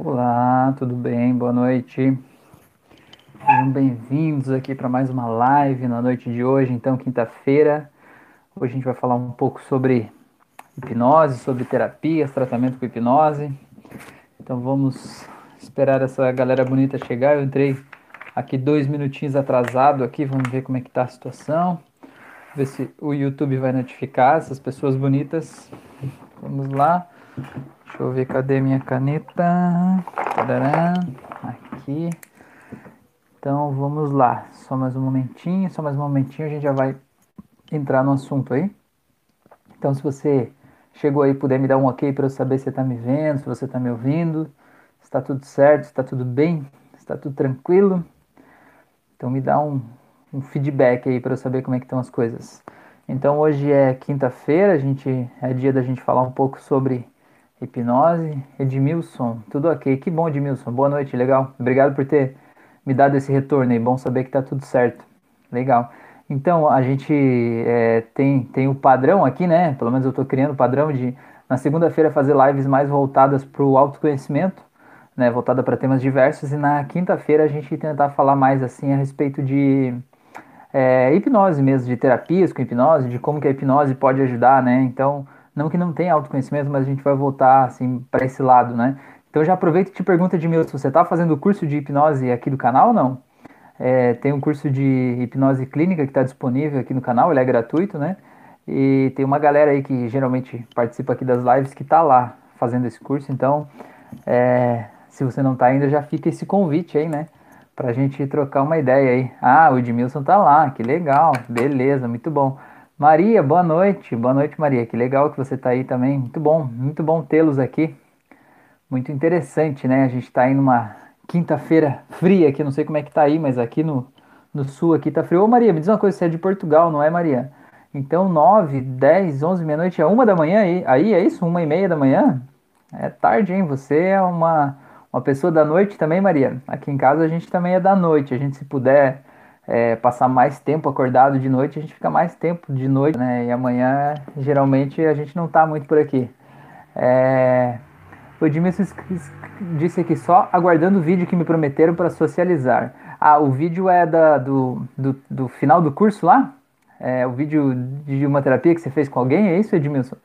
Olá, tudo bem? Boa noite. Sejam bem-vindos aqui para mais uma live na noite de hoje, então, quinta-feira. Hoje a gente vai falar um pouco sobre hipnose, sobre terapias, tratamento com hipnose. Então vamos esperar essa galera bonita chegar. Eu entrei aqui dois minutinhos atrasado aqui, vamos ver como é que tá a situação. Ver se o YouTube vai notificar essas pessoas bonitas. Vamos lá. Deixa eu ver, cadê minha caneta? Aqui. Então vamos lá. Só mais um momentinho, só mais um momentinho, a gente já vai entrar no assunto aí. Então, se você chegou aí, puder me dar um ok para eu saber se você está me vendo, se você está me ouvindo, se está tudo certo, se está tudo bem, se está tudo tranquilo. Então, me dá um, um feedback aí para eu saber como é que estão as coisas. Então, hoje é quinta-feira, a gente é dia da gente falar um pouco sobre Hipnose, Edmilson, tudo ok. Que bom, Edmilson. Boa noite, legal. Obrigado por ter me dado esse retorno aí. Bom saber que tá tudo certo. Legal. Então, a gente é, tem, tem o padrão aqui, né? Pelo menos eu estou criando o padrão de, na segunda-feira, fazer lives mais voltadas para o autoconhecimento, né? Voltada para temas diversos. E na quinta-feira a gente tentar falar mais, assim, a respeito de é, hipnose mesmo, de terapias com hipnose, de como que a hipnose pode ajudar, né? Então não que não tenha autoconhecimento, mas a gente vai voltar assim para esse lado, né? Então já aproveita e te mim, se você está fazendo o curso de hipnose aqui do canal ou não? É, tem um curso de hipnose clínica que está disponível aqui no canal, ele é gratuito, né? E tem uma galera aí que geralmente participa aqui das lives que está lá fazendo esse curso, então é, se você não está ainda, já fica esse convite aí, né? Pra gente trocar uma ideia aí. Ah, o Edmilson tá lá, que legal, beleza, muito bom. Maria, boa noite. Boa noite, Maria. Que legal que você está aí também. Muito bom, muito bom tê-los aqui. Muito interessante, né? A gente está aí numa quinta-feira fria aqui, não sei como é que tá aí, mas aqui no, no sul aqui tá frio. Ô Maria, me diz uma coisa, você é de Portugal, não é, Maria? Então, 9, 10, 11, meia-noite, é uma da manhã aí, aí é isso? Uma e meia da manhã? É tarde, hein? Você é uma, uma pessoa da noite também, Maria? Aqui em casa a gente também é da noite. A gente, se puder é, passar mais tempo acordado de noite, a gente fica mais tempo de noite, né? E amanhã, geralmente, a gente não tá muito por aqui. É... O Edmilson disse aqui só aguardando o vídeo que me prometeram para socializar. Ah, o vídeo é da, do, do, do final do curso lá? É o vídeo de uma terapia que você fez com alguém? É isso, Edmilson?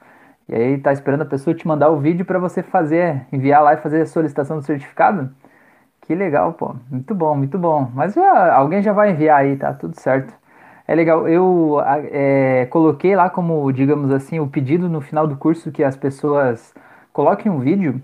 E aí tá esperando a pessoa te mandar o vídeo para você fazer, enviar lá e fazer a solicitação do certificado? Que legal, pô. Muito bom, muito bom. Mas já, alguém já vai enviar aí, tá tudo certo. É legal. Eu é, coloquei lá como, digamos assim, o pedido no final do curso que as pessoas coloquem um vídeo,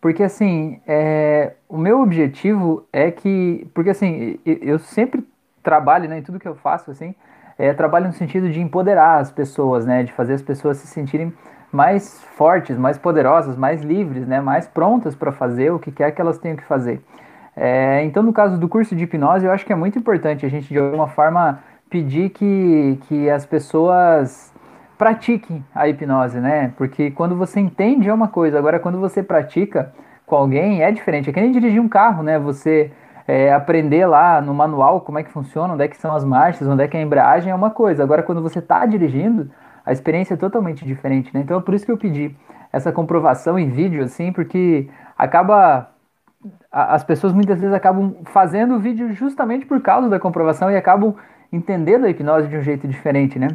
porque assim, é, o meu objetivo é que, porque assim, eu sempre trabalho, né, em tudo que eu faço, assim, é, trabalho no sentido de empoderar as pessoas, né, de fazer as pessoas se sentirem mais fortes, mais poderosas, mais livres, né, mais prontas para fazer o que quer que elas tenham que fazer. É, então, no caso do curso de hipnose, eu acho que é muito importante a gente, de alguma forma, pedir que, que as pessoas pratiquem a hipnose, né? Porque quando você entende é uma coisa, agora quando você pratica com alguém é diferente. É que nem dirigir um carro, né? Você é, aprender lá no manual como é que funciona, onde é que são as marchas, onde é que é a embreagem é uma coisa. Agora, quando você está dirigindo, a experiência é totalmente diferente, né? Então, é por isso que eu pedi essa comprovação em vídeo, assim, porque acaba as pessoas muitas vezes acabam fazendo o vídeo justamente por causa da comprovação e acabam entendendo a hipnose de um jeito diferente, né?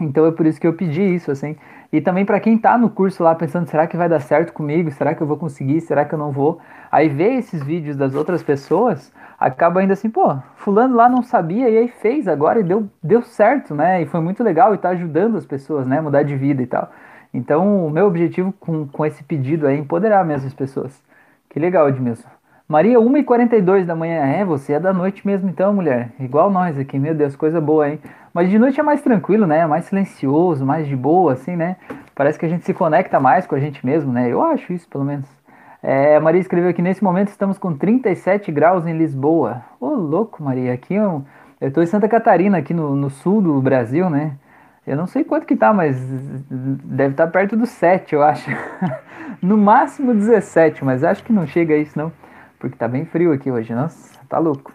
Então é por isso que eu pedi isso, assim. E também para quem está no curso lá pensando, será que vai dar certo comigo? Será que eu vou conseguir? Será que eu não vou? Aí ver esses vídeos das outras pessoas, acaba ainda assim, pô, fulano lá não sabia e aí fez agora e deu, deu certo, né? E foi muito legal e está ajudando as pessoas, né? Mudar de vida e tal. Então o meu objetivo com, com esse pedido é empoderar mesmo as pessoas. Que legal, Edmilson. Maria, 1h42 da manhã. É, você é da noite mesmo então, mulher. Igual nós aqui, meu Deus, coisa boa, hein? Mas de noite é mais tranquilo, né? Mais silencioso, mais de boa, assim, né? Parece que a gente se conecta mais com a gente mesmo, né? Eu acho isso, pelo menos. É, Maria escreveu aqui, nesse momento estamos com 37 graus em Lisboa. Ô, louco, Maria, aqui eu, eu tô em Santa Catarina, aqui no, no sul do Brasil, né? Eu não sei quanto que tá, mas deve estar tá perto dos 7, eu acho. no máximo 17, mas acho que não chega a isso não, porque tá bem frio aqui hoje. Nossa, tá louco.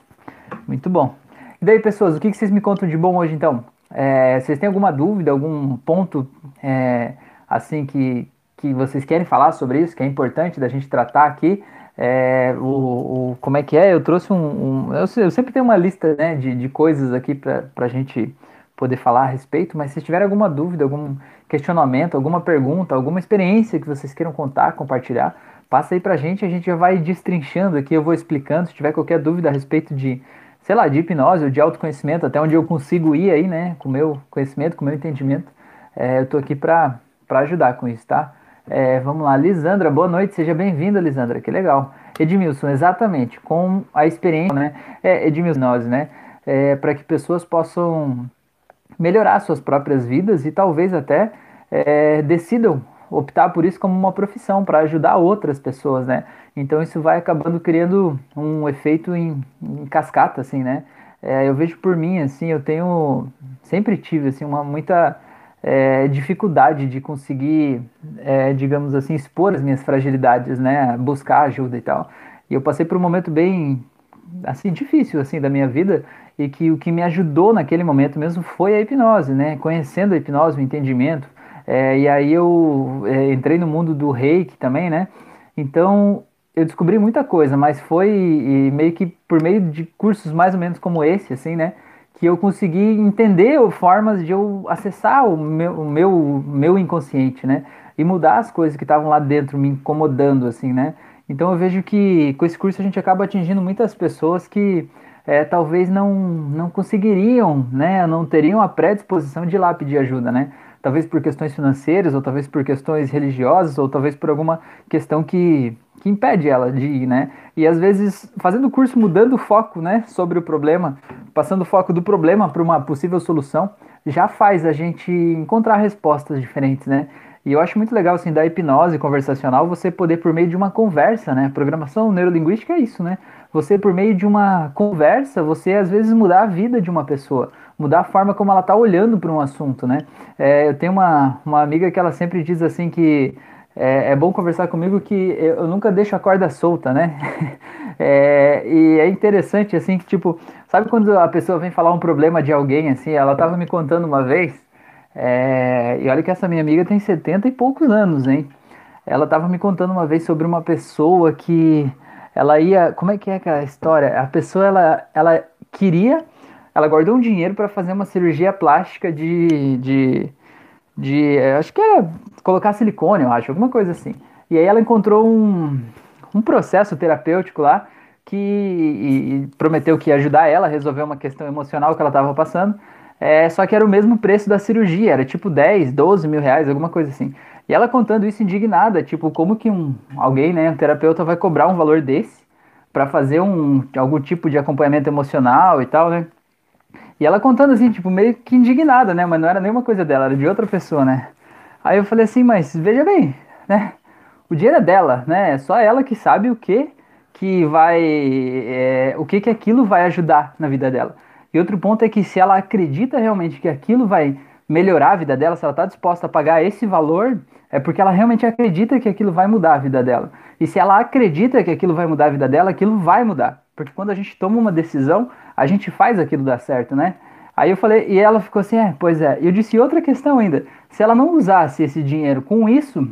Muito bom. E daí, pessoas, o que, vocês me contam de bom hoje então? É, vocês têm alguma dúvida, algum ponto é, assim que, que vocês querem falar sobre isso, que é importante da gente tratar aqui? É, o, o, como é que é? Eu trouxe um. um eu, eu, sempre tenho uma lista né, de, de coisas aqui para a gente poder falar a respeito, mas se tiver alguma dúvida, algum questionamento, alguma pergunta, alguma experiência que vocês queiram contar, compartilhar, passa aí para a gente, a gente já vai destrinchando aqui, eu vou explicando. Se tiver qualquer dúvida a respeito de, sei lá, de hipnose ou de autoconhecimento, até onde eu consigo ir aí, né, com o meu conhecimento, com o meu entendimento, é, eu tô aqui para ajudar com isso, tá? É, vamos lá, Lisandra, boa noite, seja bem-vinda, Lisandra, que legal. Edmilson, exatamente, com a experiência, né? É, Edmilson, né? É, para que pessoas possam melhorar suas próprias vidas e talvez até é, decidam optar por isso como uma profissão para ajudar outras pessoas, né? Então isso vai acabando criando um efeito em, em cascata, assim, né? É, eu vejo por mim, assim, eu tenho sempre tive assim uma muita é, dificuldade de conseguir, é, digamos assim, expor as minhas fragilidades, né? Buscar ajuda e tal. E eu passei por um momento bem, assim, difícil, assim, da minha vida e que o que me ajudou naquele momento mesmo foi a hipnose, né? Conhecendo a hipnose, o entendimento. É, e aí eu é, entrei no mundo do reiki também, né? Então eu descobri muita coisa, mas foi meio que por meio de cursos mais ou menos como esse, assim, né? que eu consegui entender formas de eu acessar o meu, o meu, meu inconsciente, né? E mudar as coisas que estavam lá dentro me incomodando, assim, né? Então eu vejo que com esse curso a gente acaba atingindo muitas pessoas que é, talvez não, não conseguiriam, né? Não teriam a predisposição de ir lá pedir ajuda, né? Talvez por questões financeiras, ou talvez por questões religiosas, ou talvez por alguma questão que, que impede ela de ir, né? E às vezes fazendo o curso, mudando o foco, né, sobre o problema, passando o foco do problema para uma possível solução, já faz a gente encontrar respostas diferentes, né? E eu acho muito legal, assim, da hipnose conversacional, você poder, por meio de uma conversa, né? Programação neurolinguística é isso, né? Você, por meio de uma conversa, você às vezes mudar a vida de uma pessoa, mudar a forma como ela está olhando para um assunto, né? É, eu tenho uma, uma amiga que ela sempre diz assim que é, é, bom conversar comigo que eu nunca deixo a corda solta, né? É, e é interessante, assim, que tipo, sabe quando a pessoa vem falar um problema de alguém, assim, ela tava me contando uma vez, é, e olha que essa minha amiga tem 70 e poucos anos, hein? Ela tava me contando uma vez sobre uma pessoa que ela ia, como é que é a história? A pessoa, ela, ela queria, ela guardou um dinheiro para fazer uma cirurgia plástica de, de de. Acho que era colocar silicone, eu acho, alguma coisa assim. E aí ela encontrou um, um processo terapêutico lá que e, e prometeu que ia ajudar ela a resolver uma questão emocional que ela estava passando. É, só que era o mesmo preço da cirurgia, era tipo 10, 12 mil reais, alguma coisa assim. E ela contando isso indignada, tipo, como que um alguém, né, um terapeuta vai cobrar um valor desse para fazer um algum tipo de acompanhamento emocional e tal, né? E ela contando assim, tipo, meio que indignada, né? Mas não era nenhuma coisa dela, era de outra pessoa, né? Aí eu falei assim, mas veja bem, né? O dinheiro é dela, né? É só ela que sabe o que que vai, é, o que que aquilo vai ajudar na vida dela. E outro ponto é que se ela acredita realmente que aquilo vai melhorar a vida dela, se ela está disposta a pagar esse valor, é porque ela realmente acredita que aquilo vai mudar a vida dela. E se ela acredita que aquilo vai mudar a vida dela, aquilo vai mudar. Porque quando a gente toma uma decisão, a gente faz aquilo dar certo, né? Aí eu falei, e ela ficou assim, é, pois é. E eu disse outra questão ainda. Se ela não usasse esse dinheiro com isso,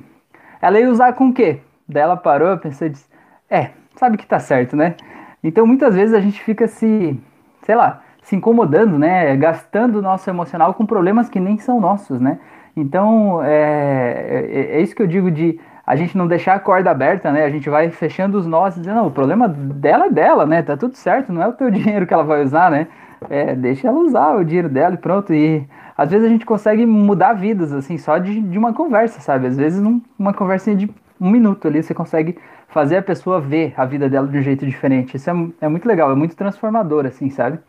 ela ia usar com o quê? Daí ela parou, eu pensei, disse, é, sabe que tá certo, né? Então muitas vezes a gente fica se, sei lá, se incomodando, né? Gastando o nosso emocional com problemas que nem são nossos, né? Então é, é, é isso que eu digo de a gente não deixar a corda aberta, né? A gente vai fechando os nós, dizendo, não, o problema dela é dela, né? Tá tudo certo, não é o teu dinheiro que ela vai usar, né? É, deixa ela usar o dinheiro dela e pronto. E às vezes a gente consegue mudar vidas, assim, só de, de uma conversa, sabe? Às vezes num, uma conversinha de um minuto ali, você consegue fazer a pessoa ver a vida dela de um jeito diferente. Isso é, é muito legal, é muito transformador, assim, sabe?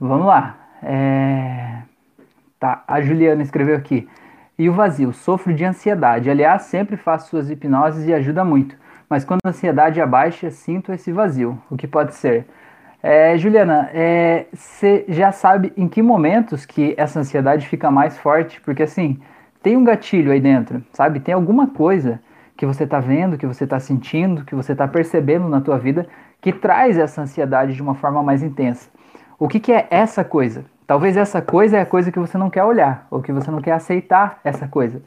Vamos lá. É... Tá, a Juliana escreveu aqui. E o vazio, sofro de ansiedade. Aliás, sempre faço suas hipnoses e ajuda muito. Mas quando a ansiedade abaixa, sinto esse vazio. O que pode ser? É, Juliana, você é, já sabe em que momentos que essa ansiedade fica mais forte? Porque assim, tem um gatilho aí dentro, sabe? Tem alguma coisa que você está vendo, que você está sentindo, que você está percebendo na tua vida que traz essa ansiedade de uma forma mais intensa. O que, que é essa coisa? Talvez essa coisa é a coisa que você não quer olhar, ou que você não quer aceitar essa coisa.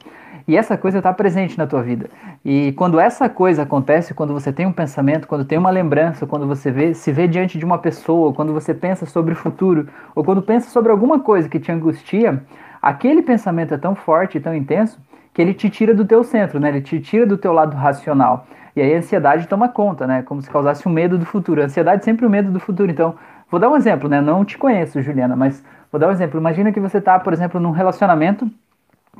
E essa coisa está presente na tua vida. E quando essa coisa acontece, quando você tem um pensamento, quando tem uma lembrança, quando você vê, se vê diante de uma pessoa, quando você pensa sobre o futuro, ou quando pensa sobre alguma coisa que te angustia, aquele pensamento é tão forte, tão intenso, que ele te tira do teu centro, né? Ele te tira do teu lado racional. E aí a ansiedade toma conta, né? Como se causasse um medo do futuro. A ansiedade é sempre o um medo do futuro. Então, vou dar um exemplo, né? Não te conheço, Juliana, mas vou dar um exemplo. Imagina que você está, por exemplo, num relacionamento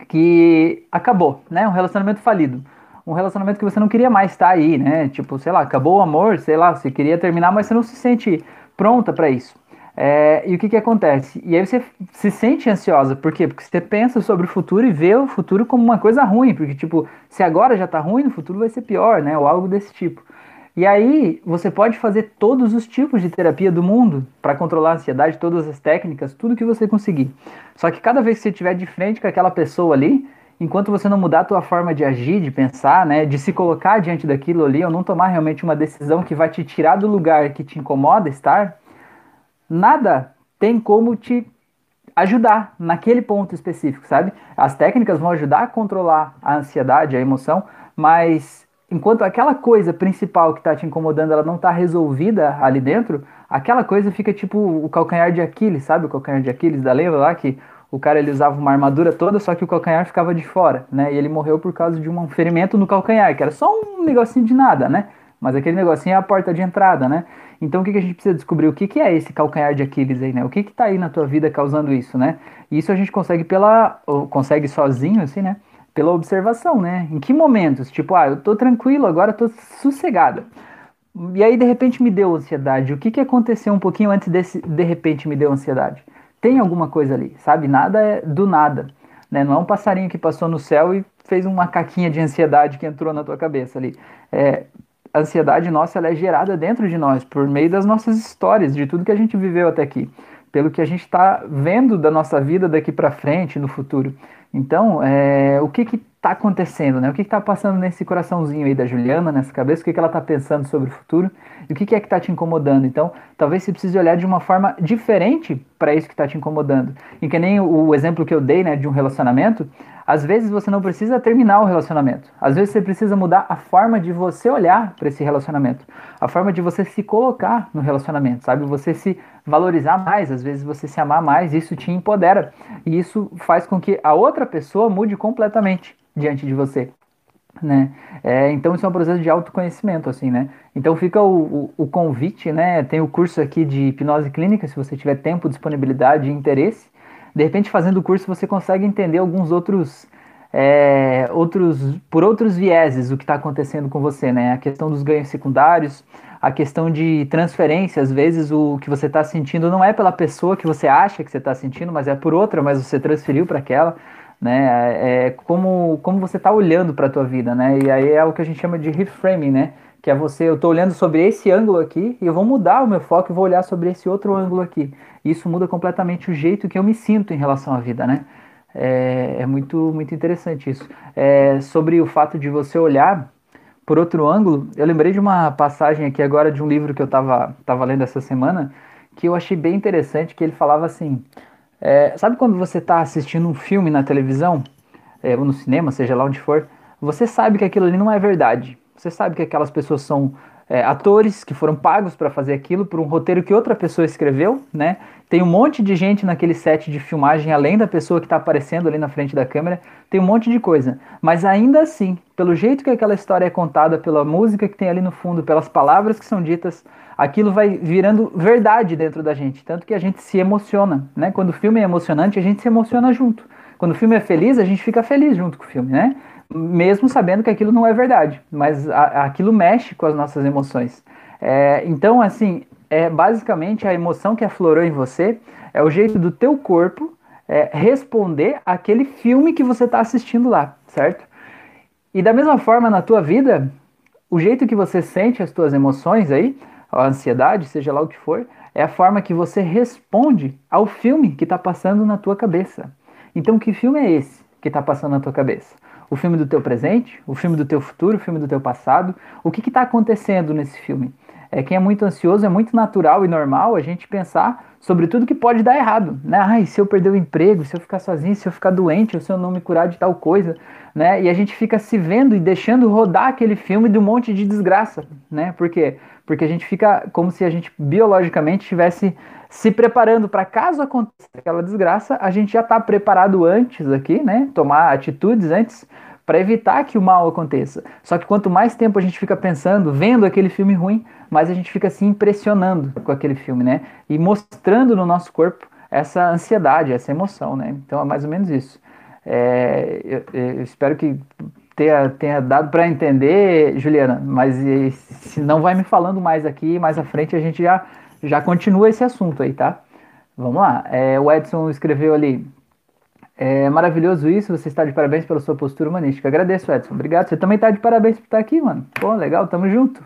que acabou, né? Um relacionamento falido. Um relacionamento que você não queria mais estar aí, né? Tipo, sei lá, acabou o amor, sei lá, você queria terminar, mas você não se sente pronta para isso. É, e o que, que acontece? E aí você se sente ansiosa, por quê? Porque você pensa sobre o futuro e vê o futuro como uma coisa ruim, porque, tipo, se agora já tá ruim, no futuro vai ser pior, né? Ou algo desse tipo. E aí você pode fazer todos os tipos de terapia do mundo para controlar a ansiedade, todas as técnicas, tudo que você conseguir. Só que cada vez que você estiver de frente com aquela pessoa ali, enquanto você não mudar a tua forma de agir, de pensar, né, de se colocar diante daquilo ali, ou não tomar realmente uma decisão que vai te tirar do lugar que te incomoda estar, nada tem como te ajudar naquele ponto específico, sabe? As técnicas vão ajudar a controlar a ansiedade, a emoção, mas enquanto aquela coisa principal que está te incomodando, ela não está resolvida ali dentro, aquela coisa fica tipo o calcanhar de Aquiles, sabe? O calcanhar de Aquiles da lembra lá que o cara ele usava uma armadura toda, só que o calcanhar ficava de fora, né? E ele morreu por causa de um ferimento no calcanhar, que era só um negocinho de nada, né? Mas aquele negocinho é a porta de entrada, né? Então o que, que a gente precisa descobrir? O que, que é esse calcanhar de Aquiles aí, né? O que que tá aí na tua vida causando isso, né? E isso a gente consegue pela. consegue sozinho, assim, né? Pela observação, né? Em que momentos? Tipo, ah, eu tô tranquilo, agora tô sossegada. E aí, de repente, me deu ansiedade. O que, que aconteceu um pouquinho antes desse, de repente, me deu ansiedade? Tem alguma coisa ali, sabe? Nada é do nada. Né? Não é um passarinho que passou no céu e fez uma caquinha de ansiedade que entrou na tua cabeça ali. É, a ansiedade nossa ela é gerada dentro de nós, por meio das nossas histórias, de tudo que a gente viveu até aqui, pelo que a gente está vendo da nossa vida daqui para frente, no futuro. Então, é, o que está acontecendo, né? O que está passando nesse coraçãozinho aí da Juliana, nessa cabeça? O que, que ela está pensando sobre o futuro? E o que, que é que está te incomodando? Então, talvez você precise olhar de uma forma diferente para isso que está te incomodando. E que nem o, exemplo que eu dei, né, de um relacionamento, às vezes você não precisa terminar o relacionamento. Às vezes você precisa mudar a forma de você olhar para esse relacionamento, a forma de você se colocar no relacionamento, sabe? Você se valorizar mais, às vezes você se amar mais, isso te empodera. E isso faz com que a outra pessoa mude completamente diante de você. Né? É, então isso é um processo de autoconhecimento, assim, né? Então fica o, o, o, convite, né? Tem o curso aqui de hipnose clínica, se você tiver tempo, disponibilidade e interesse, de repente, fazendo o curso, você consegue entender alguns outros, é, outros por outros vieses o que está acontecendo com você, né? A questão dos ganhos secundários, a questão de transferência, às vezes o que você está sentindo não é pela pessoa que você acha que você está sentindo, mas é por outra, mas você transferiu para aquela, né? É, é como, como você está olhando para a tua vida, né? E aí é o que a gente chama de reframing, né? que é você, eu estou olhando sobre esse ângulo aqui e eu vou mudar o meu foco e vou olhar sobre esse outro ângulo aqui. Isso muda completamente o jeito que eu me sinto em relação à vida, né? É, é muito, muito interessante isso. É, sobre o fato de você olhar por outro ângulo, eu lembrei de uma passagem aqui agora de um livro que eu estava tava lendo essa semana que eu achei bem interessante, que ele falava assim, é, sabe quando você está assistindo um filme na televisão, é, ou no cinema, seja lá onde for, você sabe que aquilo ali não é verdade, você sabe que aquelas pessoas são é, atores que foram pagos para fazer aquilo por um roteiro que outra pessoa escreveu, né? Tem um monte de gente naquele set de filmagem, além da pessoa que está aparecendo ali na frente da câmera, tem um monte de coisa. Mas ainda assim, pelo jeito que aquela história é contada, pela música que tem ali no fundo, pelas palavras que são ditas, aquilo vai virando verdade dentro da gente. Tanto que a gente se emociona, né? Quando o filme é emocionante, a gente se emociona junto. Quando o filme é feliz, a gente fica feliz junto com o filme, né? Mesmo sabendo que aquilo não é verdade, mas a, aquilo mexe com as nossas emoções. É, então, assim, é basicamente a emoção que aflorou em você é o jeito do teu corpo é, responder aquele filme que você está assistindo lá, certo? E da mesma forma na tua vida, o jeito que você sente as tuas emoções aí, a ansiedade, seja lá o que for, é a forma que você responde ao filme que está passando na tua cabeça. Então, que filme é esse que está passando na tua cabeça? O filme do teu presente, o filme do teu futuro, o filme do teu passado. O que está acontecendo nesse filme? É, quem é muito ansioso é muito natural e normal a gente pensar sobre tudo que pode dar errado, né? Ai, se eu perder o emprego, se eu ficar sozinho, se eu ficar doente, ou se eu não me curar de tal coisa, né? E a gente fica se vendo e deixando rodar aquele filme de um monte de desgraça, né? Por quê? Porque a gente fica como se a gente biologicamente estivesse se preparando para caso aconteça aquela desgraça, a gente já está preparado antes aqui, né? Tomar atitudes antes para evitar que o mal aconteça. Só que quanto mais tempo a gente fica pensando, vendo aquele filme ruim, mais a gente fica se impressionando com aquele filme, né? E mostrando no nosso corpo essa ansiedade, essa emoção, né? Então é mais ou menos isso. É, eu, eu, espero que tenha, tenha dado para entender, Juliana, mas se não vai me falando mais aqui, mais à frente a gente já, já continua esse assunto aí, tá? Vamos lá. É, o Edson escreveu ali. É maravilhoso isso, você está de parabéns pela sua postura humanística. Agradeço, Edson. Obrigado. Você também está de parabéns por estar aqui, mano. Pô, legal, tamo junto.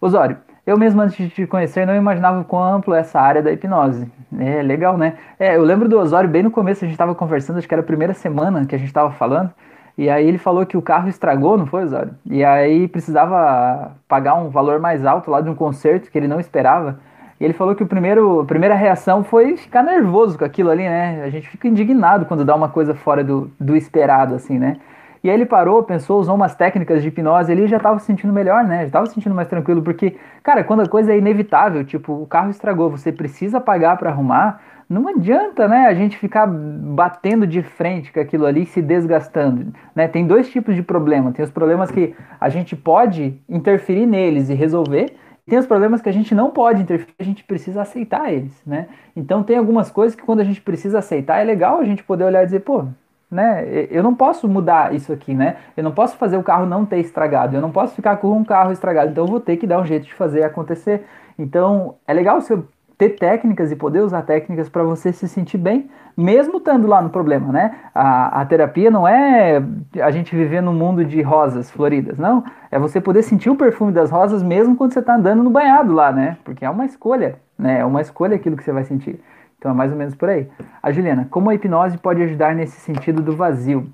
Osório, eu mesmo antes de te conhecer não imaginava o quão amplo é essa área da hipnose. É legal, né? É, eu lembro do Osório bem no começo, a gente estava conversando, acho que era a primeira semana que a gente estava falando, e aí ele falou que o carro estragou, não foi, Osório? E aí precisava pagar um valor mais alto lá de um concerto que ele não esperava. E ele falou que o primeiro, a primeira reação foi ficar nervoso com aquilo ali, né? A gente fica indignado quando dá uma coisa fora do, do esperado, assim, né? E aí ele parou, pensou, usou umas técnicas de hipnose, ele já estava se sentindo melhor, né? Já estava se sentindo mais tranquilo, porque, cara, quando a coisa é inevitável, tipo, o carro estragou, você precisa pagar para arrumar, não adianta, né, a gente ficar batendo de frente com aquilo ali, se desgastando, né? Tem dois tipos de problema, tem os problemas que a gente pode interferir neles e resolver, tem os problemas que a gente não pode interferir, a gente precisa aceitar eles, né? Então tem algumas coisas que quando a gente precisa aceitar, é legal a gente poder olhar e dizer, pô, né? Eu não posso mudar isso aqui, né? Eu não posso fazer o carro não ter estragado, eu não posso ficar com um carro estragado, então eu vou ter que dar um jeito de fazer acontecer. Então é legal você ter técnicas e poder usar técnicas para você se sentir bem, mesmo estando lá no problema, né? A, a terapia não é a gente viver num mundo de rosas floridas, não. É você poder sentir o perfume das rosas mesmo quando você está andando no banhado lá, né? Porque é uma escolha, né? É uma escolha aquilo que você vai sentir. Então é mais ou menos por aí. A Juliana, como a hipnose pode ajudar nesse sentido do vazio?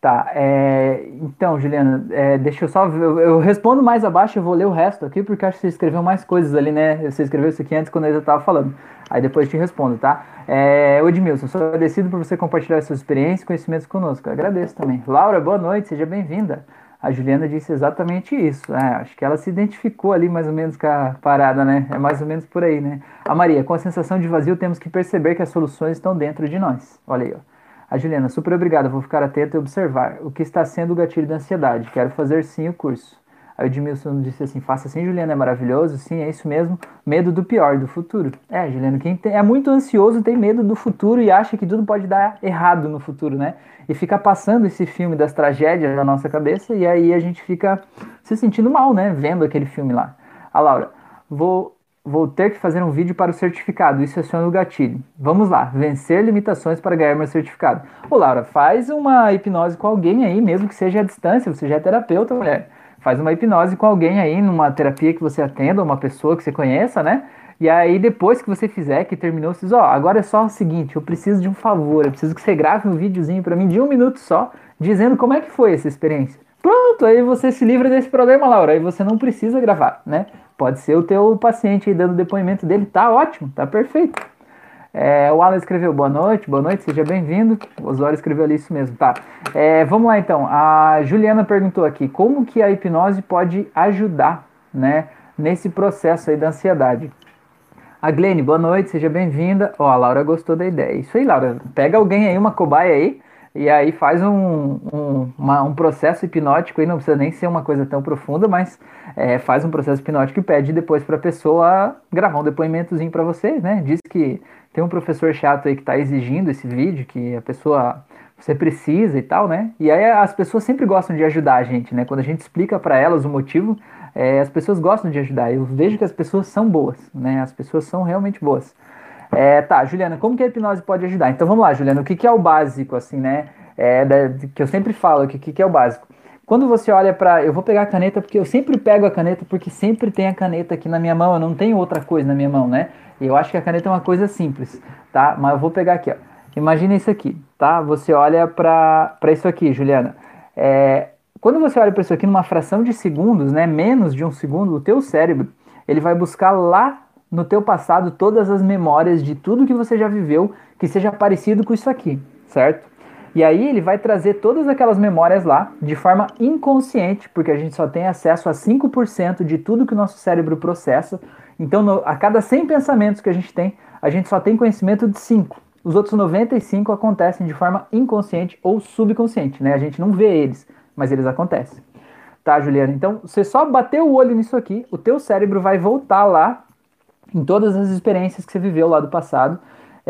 Tá, é, então, Juliana, é, deixa eu só. Eu, eu, respondo mais abaixo, eu vou ler o resto aqui, porque acho que você escreveu mais coisas ali, né? Você escreveu isso aqui antes quando eu já estava falando. Aí depois te respondo, tá? É, Edmilson, sou agradecido por você compartilhar suas experiências e conhecimentos conosco. Eu agradeço também. Laura, boa noite, seja bem-vinda. A Juliana disse exatamente isso. É, acho que ela se identificou ali mais ou menos com a parada, né? É mais ou menos por aí, né? A Maria, com a sensação de vazio, temos que perceber que as soluções estão dentro de nós. Olha aí, ó. A Juliana, super obrigada, vou ficar atento e observar o que está sendo o gatilho da ansiedade. Quero fazer sim o curso. Aí o Edmilson disse assim: faça assim, Juliana, é maravilhoso. Sim, é isso mesmo. Medo do pior, do futuro. É, Juliana, quem é muito ansioso tem medo do futuro e acha que tudo pode dar errado no futuro, né? E fica passando esse filme das tragédias na nossa cabeça e aí a gente fica se sentindo mal, né? Vendo aquele filme lá. A Laura, vou Vou ter que fazer um vídeo para o certificado. Isso aciona o gatilho. Vamos lá. Vencer limitações para ganhar meu certificado. Ô, Laura, faz uma hipnose com alguém aí, mesmo que seja à distância. Você já é terapeuta, mulher. Faz uma hipnose com alguém aí, numa terapia que você atenda, uma pessoa que você conheça, né? E aí, depois que você fizer, que terminou, você diz: Ó, oh, agora é só o seguinte: eu preciso de um favor. Eu preciso que você grave um videozinho para mim de um minuto só, dizendo como é que foi essa experiência. Pronto, aí você se livra desse problema, Laura. Aí você não precisa gravar, né? Pode ser o teu paciente aí dando depoimento dele, tá ótimo, tá perfeito. É, o Alan escreveu boa noite, boa noite, seja bem-vindo. O Osório escreveu ali isso mesmo, tá? É, vamos lá então. A Juliana perguntou aqui como que a hipnose pode ajudar, né, nesse processo aí da ansiedade. A Glene, boa noite, seja bem-vinda. Ó, a Laura gostou da ideia. Isso aí, Laura. Pega alguém aí, uma cobaia aí, e aí faz um, um, uma, um processo hipnótico, e não precisa nem ser uma coisa tão profunda, mas é, faz um processo hipnótico e pede depois para a pessoa gravar um depoimentozinho para você, né? Diz que tem um professor chato aí que está exigindo esse vídeo, que a pessoa você precisa e tal, né? E aí as pessoas sempre gostam de ajudar a gente, né? Quando a gente explica para elas o motivo, é, as pessoas gostam de ajudar. Eu vejo que as pessoas são boas, né? As pessoas são realmente boas. É, tá, Juliana, como que a hipnose pode ajudar? Então vamos lá, Juliana, o que, que é o básico, assim, né? É, da, que eu sempre falo, o que, que é o básico? Quando você olha para. Eu vou pegar a caneta, porque eu sempre pego a caneta, porque sempre tem a caneta aqui na minha mão, eu não tenho outra coisa na minha mão, né? Eu acho que a caneta é uma coisa simples, tá? Mas eu vou pegar aqui, ó. Imagina isso aqui, tá? Você olha para isso aqui, Juliana. É, quando você olha para isso aqui numa fração de segundos, né? Menos de um segundo, o teu cérebro ele vai buscar lá no teu passado todas as memórias de tudo que você já viveu que seja parecido com isso aqui, certo? E aí ele vai trazer todas aquelas memórias lá de forma inconsciente, porque a gente só tem acesso a 5% de tudo que o nosso cérebro processa. Então, no, a cada 100 pensamentos que a gente tem, a gente só tem conhecimento de 5. Os outros 95 acontecem de forma inconsciente ou subconsciente, né? A gente não vê eles, mas eles acontecem. Tá, Juliana? Então, você só bater o olho nisso aqui, o teu cérebro vai voltar lá em todas as experiências que você viveu lá do passado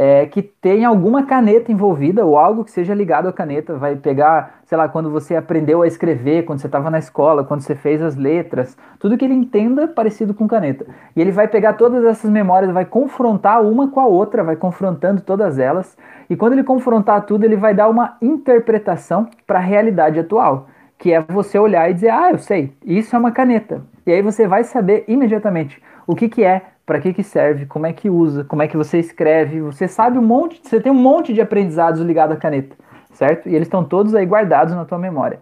é, que tem alguma caneta envolvida ou algo que seja ligado à caneta. Vai pegar, sei lá, quando você aprendeu a escrever, quando você estava na escola, quando você fez as letras, tudo que ele entenda parecido com caneta. E ele vai pegar todas essas memórias, vai confrontar uma com a outra, vai confrontando todas elas. E quando ele confrontar tudo, ele vai dar uma interpretação para a realidade atual, que é você olhar e dizer: Ah, eu sei, isso é uma caneta. E aí você vai saber imediatamente o que, que é para que, que serve, como é que usa, como é que você escreve. Você sabe um monte, você tem um monte de aprendizados ligados à caneta, certo? E eles estão todos aí guardados na tua memória.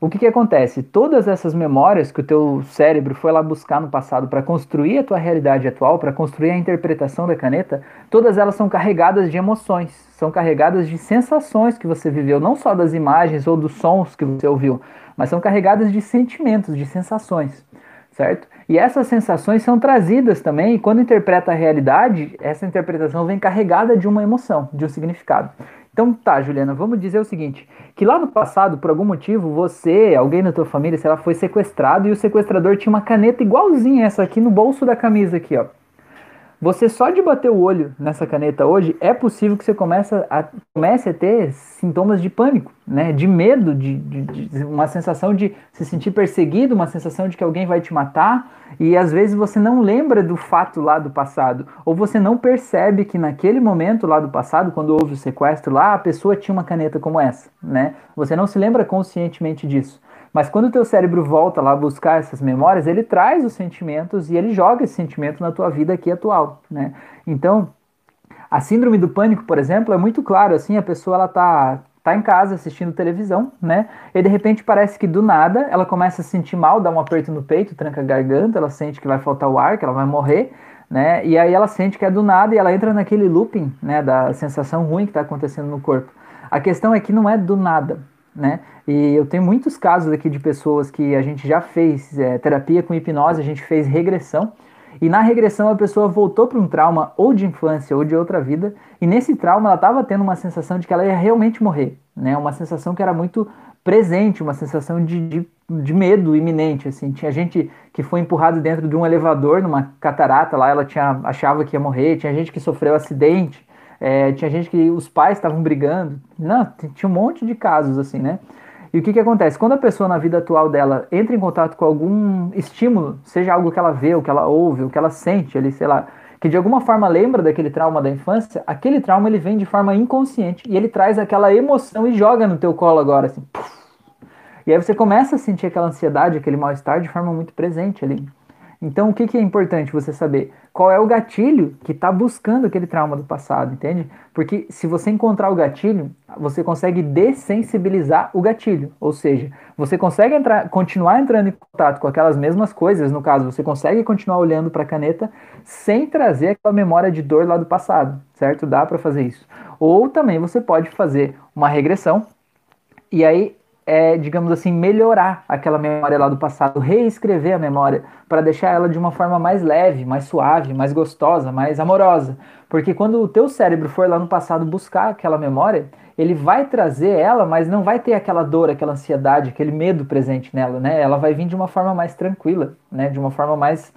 O que, que acontece? Todas essas memórias que o teu cérebro foi lá buscar no passado para construir a tua realidade atual, para construir a interpretação da caneta, todas elas são carregadas de emoções, são carregadas de sensações que você viveu, não só das imagens ou dos sons que você ouviu, mas são carregadas de sentimentos, de sensações, certo? E essas sensações são trazidas também, e quando interpreta a realidade, essa interpretação vem carregada de uma emoção, de um significado. Então tá, Juliana, vamos dizer o seguinte, que lá no passado, por algum motivo, você, alguém da tua família, sei lá, foi sequestrado e o sequestrador tinha uma caneta igualzinha essa aqui no bolso da camisa aqui, ó. Você só de bater o olho nessa caneta hoje, é possível que você comece a, comece a ter sintomas de pânico, né? De medo, de, de, de, uma sensação de se sentir perseguido, uma sensação de que alguém vai te matar. E às vezes você não lembra do fato lá do passado, ou você não percebe que naquele momento lá do passado, quando houve o sequestro lá, a pessoa tinha uma caneta como essa, né? Você não se lembra conscientemente disso. Mas quando o teu cérebro volta lá buscar essas memórias, ele traz os sentimentos e ele joga esse sentimento na tua vida aqui atual, né? Então, a síndrome do pânico, por exemplo, é muito claro, assim, a pessoa ela tá tá em casa assistindo televisão, né? E de repente parece que do nada ela começa a sentir mal, dá um aperto no peito, tranca a garganta, ela sente que vai faltar o ar, que ela vai morrer, né? E aí ela sente que é do nada e ela entra naquele looping, né, da sensação ruim que está acontecendo no corpo. A questão é que não é do nada, né? E eu tenho muitos casos aqui de pessoas que a gente já fez é, terapia com hipnose, a gente fez regressão, e na regressão a pessoa voltou para um trauma ou de infância ou de outra vida, e nesse trauma ela estava tendo uma sensação de que ela ia realmente morrer, né? Uma sensação que era muito presente, uma sensação de, de, de medo iminente, assim. Tinha gente que foi empurrado dentro de um elevador numa catarata lá, ela tinha, achava que ia morrer, tinha gente que sofreu acidente, é, tinha gente que os pais estavam brigando. Não, tinha um monte de casos assim, né? E o que, que acontece? Quando a pessoa na vida atual dela entra em contato com algum estímulo, seja algo que ela vê, o que ela ouve, o que ela sente ali, sei lá, que de alguma forma lembra daquele trauma da infância, aquele trauma ele vem de forma inconsciente e ele traz aquela emoção e joga no teu colo agora, assim. Puff. E aí você começa a sentir aquela ansiedade, aquele mal-estar de forma muito presente ali. Então, o que, que é importante você saber? Qual é o gatilho que está buscando aquele trauma do passado, entende? Porque se você encontrar o gatilho, você consegue dessensibilizar o gatilho. Ou seja, você consegue entrar, continuar entrando em contato com aquelas mesmas coisas, no caso, você consegue continuar olhando para a caneta sem trazer aquela memória de dor lá do passado, certo? Dá para fazer isso. Ou também você pode fazer uma regressão e aí é, digamos assim, melhorar aquela memória lá do passado, reescrever a memória para deixar ela de uma forma mais leve, mais suave, mais gostosa, mais amorosa. Porque quando o teu cérebro for lá no passado buscar aquela memória, ele vai trazer ela, mas não vai ter aquela dor, aquela ansiedade, aquele medo presente nela, né? Ela vai vir de uma forma mais tranquila, né? De uma forma mais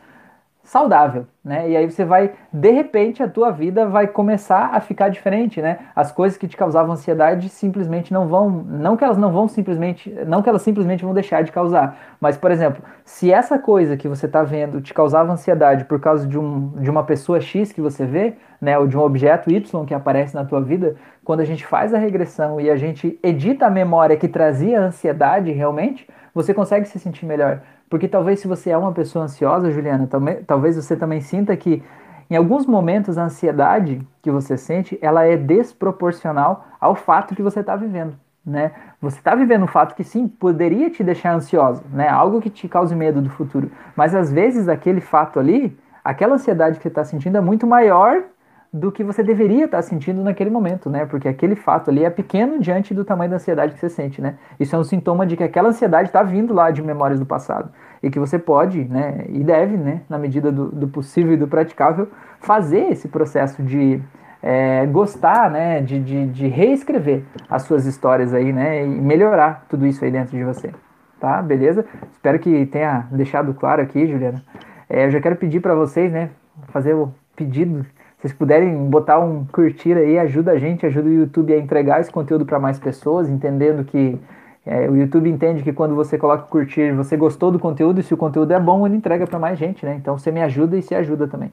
saudável, né? E aí você vai, de repente, a tua vida vai começar a ficar diferente, né? As coisas que te causavam ansiedade simplesmente não vão, não que elas não vão simplesmente, não que elas simplesmente vão deixar de causar, mas por exemplo, se essa coisa que você está vendo te causava ansiedade por causa de, um, de uma pessoa X que você vê, né, ou de um objeto Y que aparece na tua vida, quando a gente faz a regressão e a gente edita a memória que trazia ansiedade realmente, você consegue se sentir melhor. Porque talvez se você é uma pessoa ansiosa, Juliana, talvez você também sinta que em alguns momentos a ansiedade que você sente, ela é desproporcional ao fato que você está vivendo, né? você está vivendo um fato que sim, poderia te deixar ansiosa, né? Algo que te cause medo do futuro. Mas às vezes aquele fato ali, aquela ansiedade que você está sentindo é muito maior do que você deveria estar sentindo naquele momento, né? Porque aquele fato ali é pequeno diante do tamanho da ansiedade que você sente, né? Isso é um sintoma de que aquela ansiedade está vindo lá de memórias do passado e que você pode, né? E deve, né? Na medida do, do possível e do praticável, fazer esse processo de é, gostar, né, de, de, de, reescrever as suas histórias aí, né, e melhorar tudo isso aí dentro de você, tá? Beleza? Espero que tenha deixado claro aqui, Juliana. É, eu já quero pedir para vocês, né, fazer o pedido, vocês puderem botar um curtir aí, ajuda a gente, ajuda o YouTube a entregar esse conteúdo para mais pessoas, entendendo que é, o YouTube entende que quando você coloca curtir, você gostou do conteúdo, e se o conteúdo é bom, ele entrega para mais gente, né? Então você me ajuda e se ajuda também.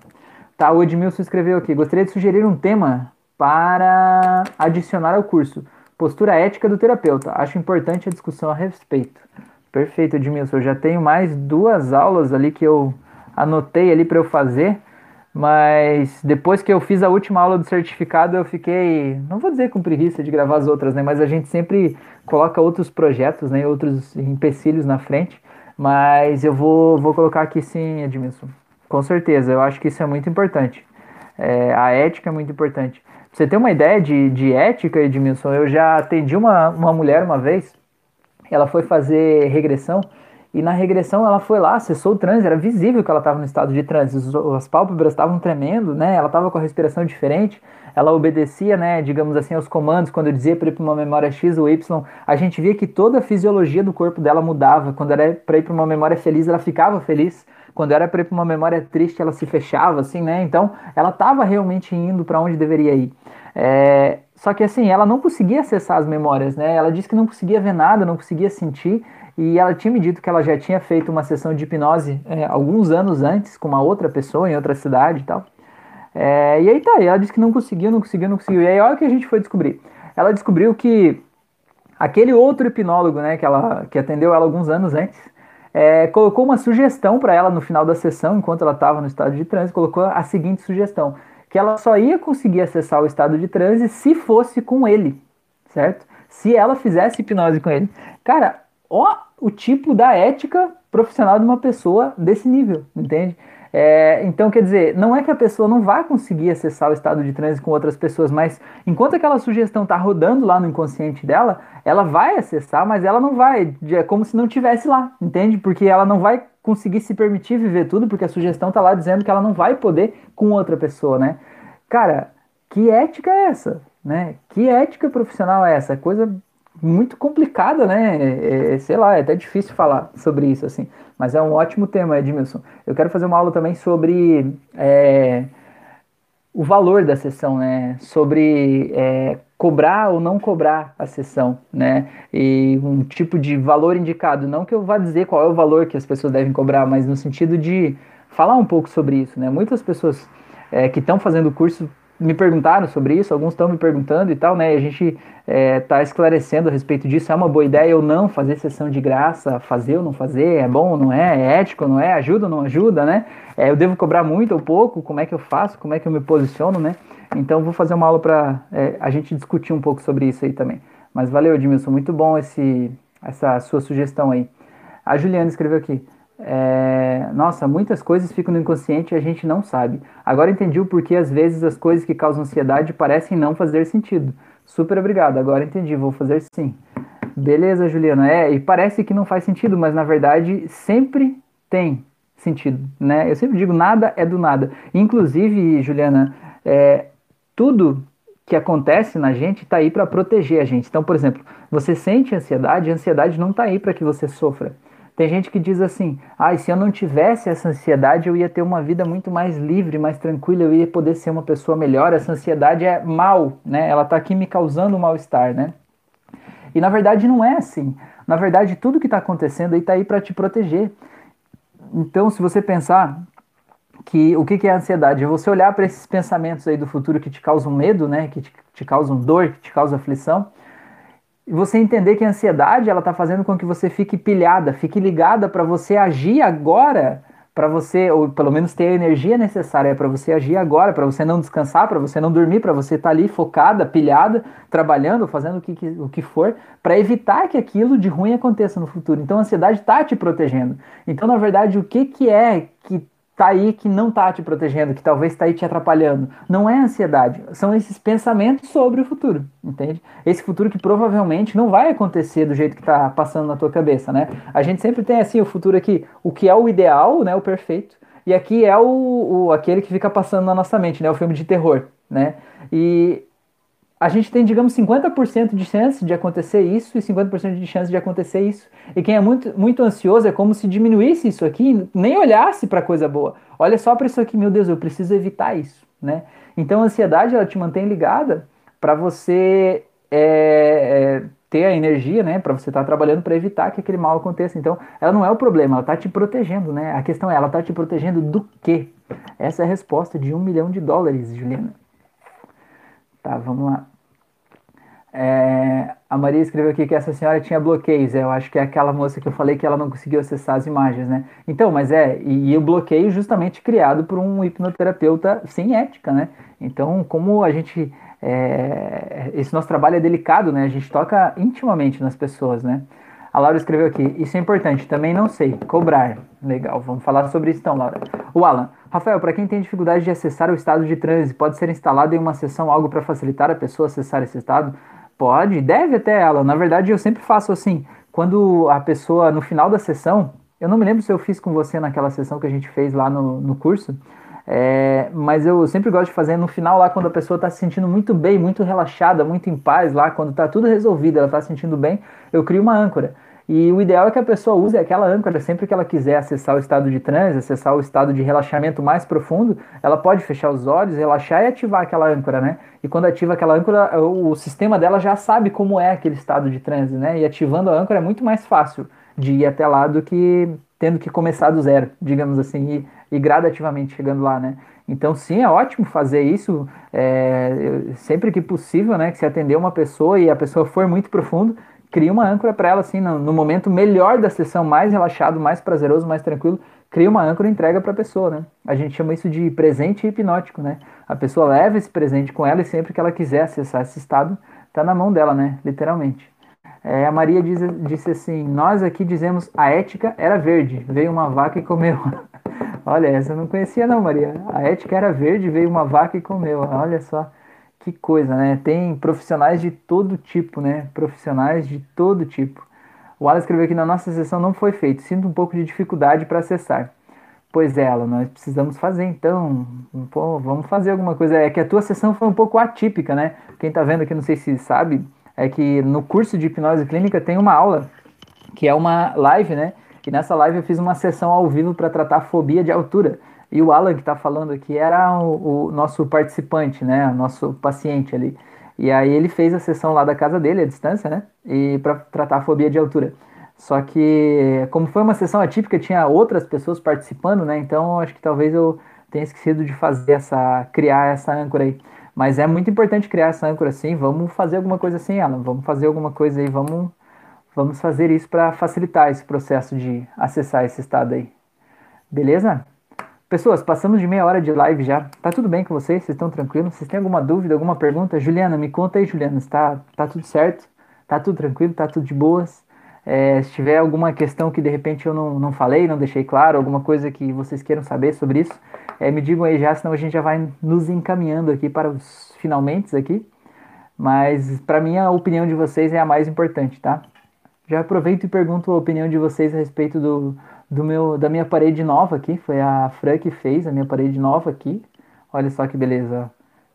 Tá, o Edmilson escreveu aqui. Gostaria de sugerir um tema para adicionar ao curso. Postura ética do terapeuta. Acho importante a discussão a respeito. Perfeito, Edmilson. Eu já tenho mais duas aulas ali que eu anotei ali para eu fazer. Mas depois que eu fiz a última aula do certificado, eu fiquei, não vou dizer com preguiça de gravar as outras, né? Mas a gente sempre coloca outros projetos, né? Outros empecilhos na frente. Mas eu vou, vou colocar aqui sim, Edmilson. Com certeza, eu acho que isso é muito importante. É, a ética é muito importante. Pra você ter uma ideia de, de ética, Edmilson, eu já atendi uma, uma mulher uma vez, ela foi fazer regressão, e na regressão ela foi lá, acessou o transe, era visível que ela estava no estado de transe, as pálpebras estavam tremendo, né? Ela estava com a respiração diferente, ela obedecia, né, digamos assim, aos comandos, quando eu dizia para ir para uma memória X ou Y, a gente via que toda a fisiologia do corpo dela mudava. Quando era para ir para uma memória feliz, ela ficava feliz. Quando era para ir para uma memória triste, ela se fechava, assim, né? Então, ela estava realmente indo para onde deveria ir. É, só que assim, ela não conseguia acessar as memórias, né? Ela disse que não conseguia ver nada, não conseguia sentir. E ela tinha me dito que ela já tinha feito uma sessão de hipnose é, alguns anos antes, com uma outra pessoa em outra cidade e tal. É, e aí tá, e ela disse que não conseguiu, não conseguiu, não conseguiu. E aí olha o que a gente foi descobrir. Ela descobriu que aquele outro hipnólogo, né, que, ela, que atendeu ela alguns anos antes, é, colocou uma sugestão para ela no final da sessão, enquanto ela estava no estado de transe, colocou a seguinte sugestão: que ela só ia conseguir acessar o estado de transe se fosse com ele, certo? Se ela fizesse hipnose com ele. Cara, ó o tipo da ética profissional de uma pessoa desse nível, entende? É, então, quer dizer, não é que a pessoa não vai conseguir acessar o estado de transe com outras pessoas, mas enquanto aquela sugestão está rodando lá no inconsciente dela, ela vai acessar, mas ela não vai, é como se não tivesse lá, entende? Porque ela não vai conseguir se permitir viver tudo, porque a sugestão está lá dizendo que ela não vai poder com outra pessoa, né? Cara, que ética é essa, né? Que ética profissional é essa? Coisa muito complicada, né? É, é, sei lá, é até difícil falar sobre isso, assim. Mas é um ótimo tema, Edmilson. Eu quero fazer uma aula também sobre é, o valor da sessão, né? Sobre é, cobrar ou não cobrar a sessão, né? E um tipo de valor indicado. Não que eu vá dizer qual é o valor que as pessoas devem cobrar, mas no sentido de falar um pouco sobre isso, né? Muitas pessoas é, que estão fazendo o curso me perguntaram sobre isso, alguns estão me perguntando e tal, né? E a gente está é, esclarecendo a respeito disso. É uma boa ideia ou não fazer sessão de graça, fazer ou não fazer, é bom ou não é, é ético ou não é, ajuda ou não ajuda, né? É, eu devo cobrar muito ou pouco, como é que eu faço, como é que eu me posiciono, né? Então vou fazer uma aula para é, a gente discutir um pouco sobre isso aí também. Mas valeu, Edmilson, muito bom esse, essa sua sugestão aí. A Juliana escreveu aqui. É, nossa, muitas coisas ficam no inconsciente e a gente não sabe. Agora entendi o porquê às vezes as coisas que causam ansiedade parecem não fazer sentido. Super obrigado, agora entendi, vou fazer sim. Beleza, Juliana. É, e parece que não faz sentido, mas na verdade sempre tem sentido, né? Eu sempre digo nada é do nada. Inclusive, Juliana, é, tudo que acontece na gente está aí para proteger a gente. Então, por exemplo, você sente ansiedade, a ansiedade não está aí para que você sofra. Tem gente que diz assim: ah, se eu não tivesse essa ansiedade, eu ia ter uma vida muito mais livre, mais tranquila, eu ia poder ser uma pessoa melhor. Essa ansiedade é mal, né? Ela está aqui me causando mal-estar, né? E na verdade não é assim. Na verdade, tudo que está acontecendo aí está aí para te proteger. Então, se você pensar que o que, que é a ansiedade? É você olhar para esses pensamentos aí do futuro que te causam medo, né? Que te, te causam dor, que te causam aflição você entender que a ansiedade ela está fazendo com que você fique pilhada, fique ligada para você agir agora para você, ou pelo menos ter a energia necessária para você agir agora, para você não descansar, para você não dormir, para você estar tá ali focada, pilhada, trabalhando, fazendo o que, o que for, para evitar que aquilo de ruim aconteça no futuro. Então a ansiedade está te protegendo. Então, na verdade, o que, que é que tá aí que não tá te protegendo, que talvez está aí te atrapalhando. Não é ansiedade, são esses pensamentos sobre o futuro, entende? Esse futuro que provavelmente não vai acontecer do jeito que tá passando na tua cabeça, né? A gente sempre tem assim o futuro aqui, o que é o ideal, né, o perfeito, e aqui é o, o aquele que fica passando na nossa mente, né, o filme de terror, né? E a gente tem, digamos, 50% de chance de acontecer isso e 50% de chance de acontecer isso. E quem é muito, muito ansioso é como se diminuísse isso aqui, nem olhasse para coisa boa. Olha só para isso aqui, meu Deus, eu preciso evitar isso, né? Então a ansiedade ela te mantém ligada para você é, é, ter a energia, né? Para você estar tá trabalhando para evitar que aquele mal aconteça. Então ela não é o problema, ela está te protegendo, né? A questão é, ela está te protegendo do quê? Essa é a resposta de um milhão de dólares, Juliana. Tá, vamos lá. É, a Maria escreveu aqui que essa senhora tinha bloqueios. Eu acho que é aquela moça que eu falei que ela não conseguiu acessar as imagens, né? Então, mas é, e, e o bloqueio justamente criado por um hipnoterapeuta sem ética, né? Então, como a gente. É, esse nosso trabalho é delicado, né? A gente toca intimamente nas pessoas, né? A Laura escreveu aqui, isso é importante, também não sei, cobrar. Legal, vamos falar sobre isso então, Laura. O Alan, Rafael, para quem tem dificuldade de acessar o estado de transe, pode ser instalado em uma sessão algo para facilitar a pessoa acessar esse estado? Pode, deve até ela. Na verdade, eu sempre faço assim. Quando a pessoa, no final da sessão, eu não me lembro se eu fiz com você naquela sessão que a gente fez lá no, no curso, é, mas eu sempre gosto de fazer no final lá, quando a pessoa está se sentindo muito bem, muito relaxada, muito em paz lá, quando está tudo resolvido, ela está se sentindo bem, eu crio uma âncora. E o ideal é que a pessoa use aquela âncora sempre que ela quiser acessar o estado de transe, acessar o estado de relaxamento mais profundo, ela pode fechar os olhos, relaxar e ativar aquela âncora, né? E quando ativa aquela âncora, o sistema dela já sabe como é aquele estado de transe, né? E ativando a âncora é muito mais fácil de ir até lá do que tendo que começar do zero, digamos assim, e, e gradativamente chegando lá, né? Então, sim, é ótimo fazer isso é, sempre que possível, né? Que se atender uma pessoa e a pessoa for muito profundo, cria uma âncora para ela, assim, no, no, momento melhor da sessão, mais relaxado, mais prazeroso, mais tranquilo, cria uma âncora e entrega para a pessoa, né? A gente chama isso de presente hipnótico, né? A pessoa leva esse presente com ela e sempre que ela quiser acessar esse estado, tá na mão dela, né? Literalmente. É, a Maria diz, disse assim: Nós aqui dizemos a ética era verde, veio uma vaca e comeu. Olha, essa eu não conhecia, não, Maria. A ética era verde, veio uma vaca e comeu. Olha só. Que coisa, né? Tem profissionais de todo tipo, né? Profissionais de todo tipo. O Alan escreveu aqui na nossa sessão não foi feito. Sinto um pouco de dificuldade para acessar. Pois é, Alan, nós precisamos fazer então. Pô, vamos fazer alguma coisa. É que a tua sessão foi um pouco atípica, né? Quem tá vendo aqui, não sei se sabe, é que no curso de hipnose clínica tem uma aula que é uma live, né? E nessa live eu fiz uma sessão ao vivo para tratar fobia de altura. E o Alan que está falando aqui era o, o, nosso participante, né? Nosso paciente ali. E aí ele fez a sessão lá da casa dele, à distância, né? E para tratar a fobia de altura. Só que, como foi uma sessão atípica, tinha outras pessoas participando, né? Então acho que talvez eu tenha esquecido de fazer essa, criar essa âncora aí. Mas é muito importante criar essa âncora assim. Vamos fazer alguma coisa assim, Alan. Vamos fazer alguma coisa aí. Vamos, vamos fazer isso para facilitar esse processo de acessar esse estado aí. Beleza? Pessoas, passamos de meia hora de live já. Tá tudo bem com vocês? Vocês estão tranquilos? Vocês têm alguma dúvida, alguma pergunta? Juliana, me conta aí, Juliana. Está tá tudo certo? Tá tudo tranquilo? Tá tudo de boas? É, se tiver alguma questão que de repente eu não, não falei, não deixei claro, alguma coisa que vocês queiram saber sobre isso, é, me digam aí já, senão a gente já vai nos encaminhando aqui para os finalmente aqui. Mas para mim a opinião de vocês é a mais importante, tá? Já aproveito e pergunto a opinião de vocês a respeito do, do meu, da minha parede nova aqui. Foi a Fran que fez a minha parede nova aqui. Olha só que beleza.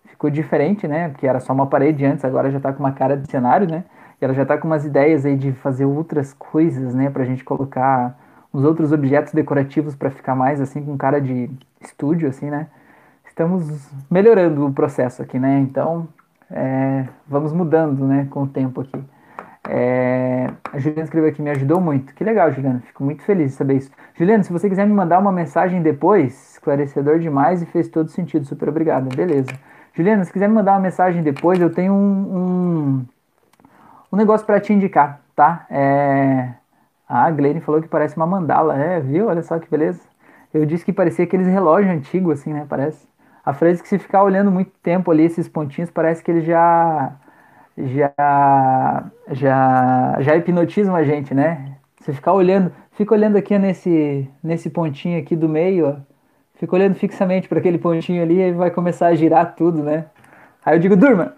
Ficou diferente, né? Porque era só uma parede antes, agora já tá com uma cara de cenário, né? E ela já tá com umas ideias aí de fazer outras coisas, né? Pra gente colocar uns outros objetos decorativos para ficar mais assim com cara de estúdio, assim, né? Estamos melhorando o processo aqui, né? Então, é, vamos mudando, né, com o tempo aqui. É, a Juliana escreveu aqui, me ajudou muito. Que legal, Juliana. Fico muito feliz de saber isso. Juliana, se você quiser me mandar uma mensagem depois, esclarecedor demais e fez todo sentido. Super obrigado. Beleza. Juliana, se quiser me mandar uma mensagem depois, eu tenho um, um, um negócio para te indicar, tá? É, a Glenn falou que parece uma mandala. É, viu? Olha só que beleza. Eu disse que parecia aqueles relógios antigos, assim, né? Parece. A Fran disse que se ficar olhando muito tempo ali esses pontinhos, parece que ele já. Já. Já. Já hipnotizam a gente, né? Você ficar olhando. Fica olhando aqui nesse, nesse pontinho aqui do meio, ó. Fica olhando fixamente para aquele pontinho ali e vai começar a girar tudo, né? Aí eu digo, durma!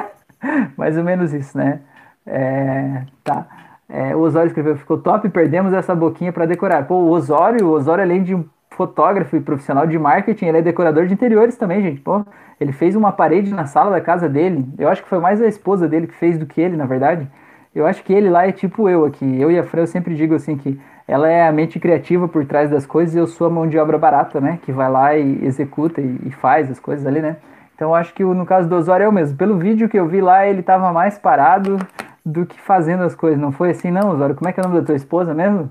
Mais ou menos isso, né? É, tá. É, o Osório escreveu, ficou top, perdemos essa boquinha para decorar. Pô, o Osório, o Osório, além de um fotógrafo e profissional de marketing, ele é decorador de interiores também, gente. Pô, ele fez uma parede na sala da casa dele. Eu acho que foi mais a esposa dele que fez do que ele, na verdade. Eu acho que ele lá é tipo eu aqui. Eu e a Fran, eu sempre digo assim que ela é a mente criativa por trás das coisas e eu sou a mão de obra barata, né? Que vai lá e executa e, faz as coisas ali, né? Então eu acho que no caso do Osório é o mesmo. Pelo vídeo que eu vi lá, ele tava mais parado do que fazendo as coisas. Não foi assim, não, Osório? Como é que é o nome da tua esposa mesmo?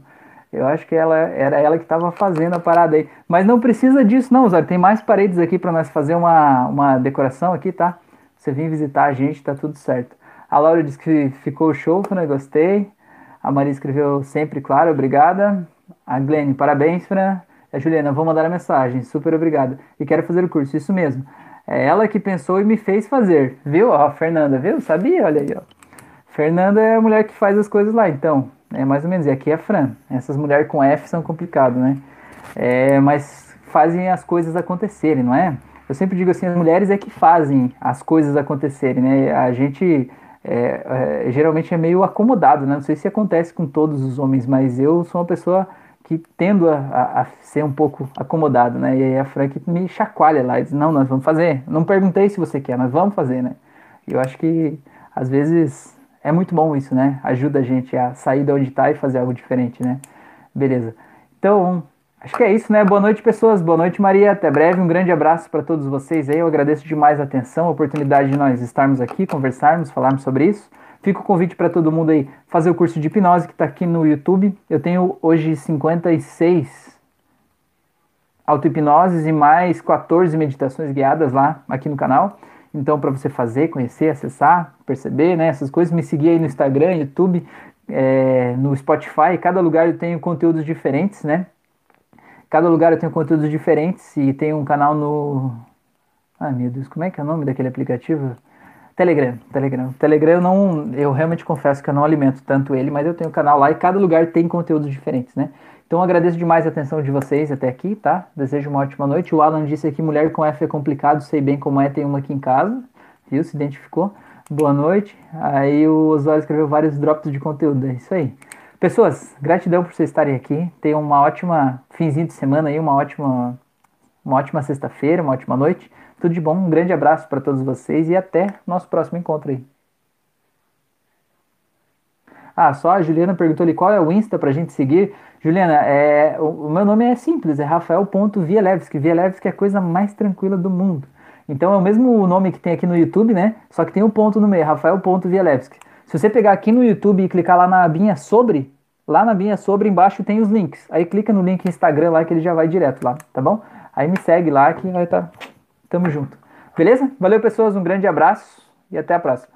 Eu acho que ela era ela que estava fazendo a parada aí. Mas não precisa disso, não, Osório. Tem mais paredes aqui para nós fazer uma, uma decoração aqui, tá? Você vir visitar a gente, tá tudo certo. A Laura disse que ficou show, né? Gostei. A Maria escreveu sempre, claro, obrigada. A Glenn, parabéns, Fran. A Juliana, vou mandar a mensagem, super obrigada. E quero fazer o curso, isso mesmo. É ela que pensou e me fez fazer, viu? Ó, a Fernanda, viu? Sabia? Olha aí, ó. Fernanda é a mulher que faz as coisas lá, então. É mais ou menos. E aqui é Fran. Essas mulheres com F são complicadas, né? É, mas fazem as coisas acontecerem, não é? Eu sempre digo assim, as mulheres é que fazem as coisas acontecerem, né? A gente é, é, geralmente é meio acomodado, né? Não sei se acontece com todos os homens, mas eu sou uma pessoa que tendo a, a, a ser um pouco acomodado, né? E aí a Frank me chacoalha lá e diz, não, nós vamos fazer. Não perguntei se você quer, nós vamos fazer, né? Eu acho que às vezes é muito bom isso, né? Ajuda a gente a sair de onde está e fazer algo diferente, né? Beleza. Então, acho que é isso, né? Boa noite, pessoas. Boa noite, Maria. Até breve. Um grande abraço para todos vocês aí. Eu agradeço demais a atenção, a oportunidade de nós estarmos aqui, conversarmos, falarmos sobre isso. Fica o convite para todo mundo aí fazer o curso de hipnose que está aqui no YouTube. Eu tenho hoje 56 auto-hipnoses e mais 14 meditações guiadas lá aqui no canal. Então, para você fazer, conhecer, acessar, perceber, né, essas coisas, me seguir aí no Instagram, YouTube, é, no Spotify. Cada lugar eu tenho conteúdos diferentes, né? Cada lugar eu tenho conteúdos diferentes e tem um canal no. Ai meu Deus, como é que é o nome daquele aplicativo? Telegram, Telegram. Telegram eu não, eu realmente confesso que eu não alimento tanto ele, mas eu tenho um canal lá e cada lugar tem conteúdos diferentes, né? Então agradeço demais a atenção de vocês até aqui, tá? Desejo uma ótima noite. O Alan disse aqui, mulher com F é complicado, sei bem como é, tem uma aqui em casa, viu? Se identificou. Boa noite. Aí o Oswaldo escreveu vários drops de conteúdo, é isso aí. Pessoas, gratidão por vocês estarem aqui. Tenham uma ótima finzinho de semana aí, uma ótima, uma ótima sexta-feira, uma ótima noite. Tudo de bom, um grande abraço para todos vocês e até nosso próximo encontro aí. Ah, só a Juliana perguntou ali qual é o Insta pra gente seguir. Juliana, é, o, o meu nome é simples, é Rafael.Vielewski. Vielewski é a coisa mais tranquila do mundo. Então é o mesmo nome que tem aqui no YouTube, né? Só que tem um ponto no meio, Rafael.Vielewski. Se você pegar aqui no YouTube e clicar lá na abinha sobre, lá na abinha sobre embaixo tem os links. Aí clica no link Instagram lá que ele já vai direto lá, tá bom? Aí me segue lá que vai estar. Tá... Tamo junto. Beleza? Valeu, pessoas. Um grande abraço e até a próxima.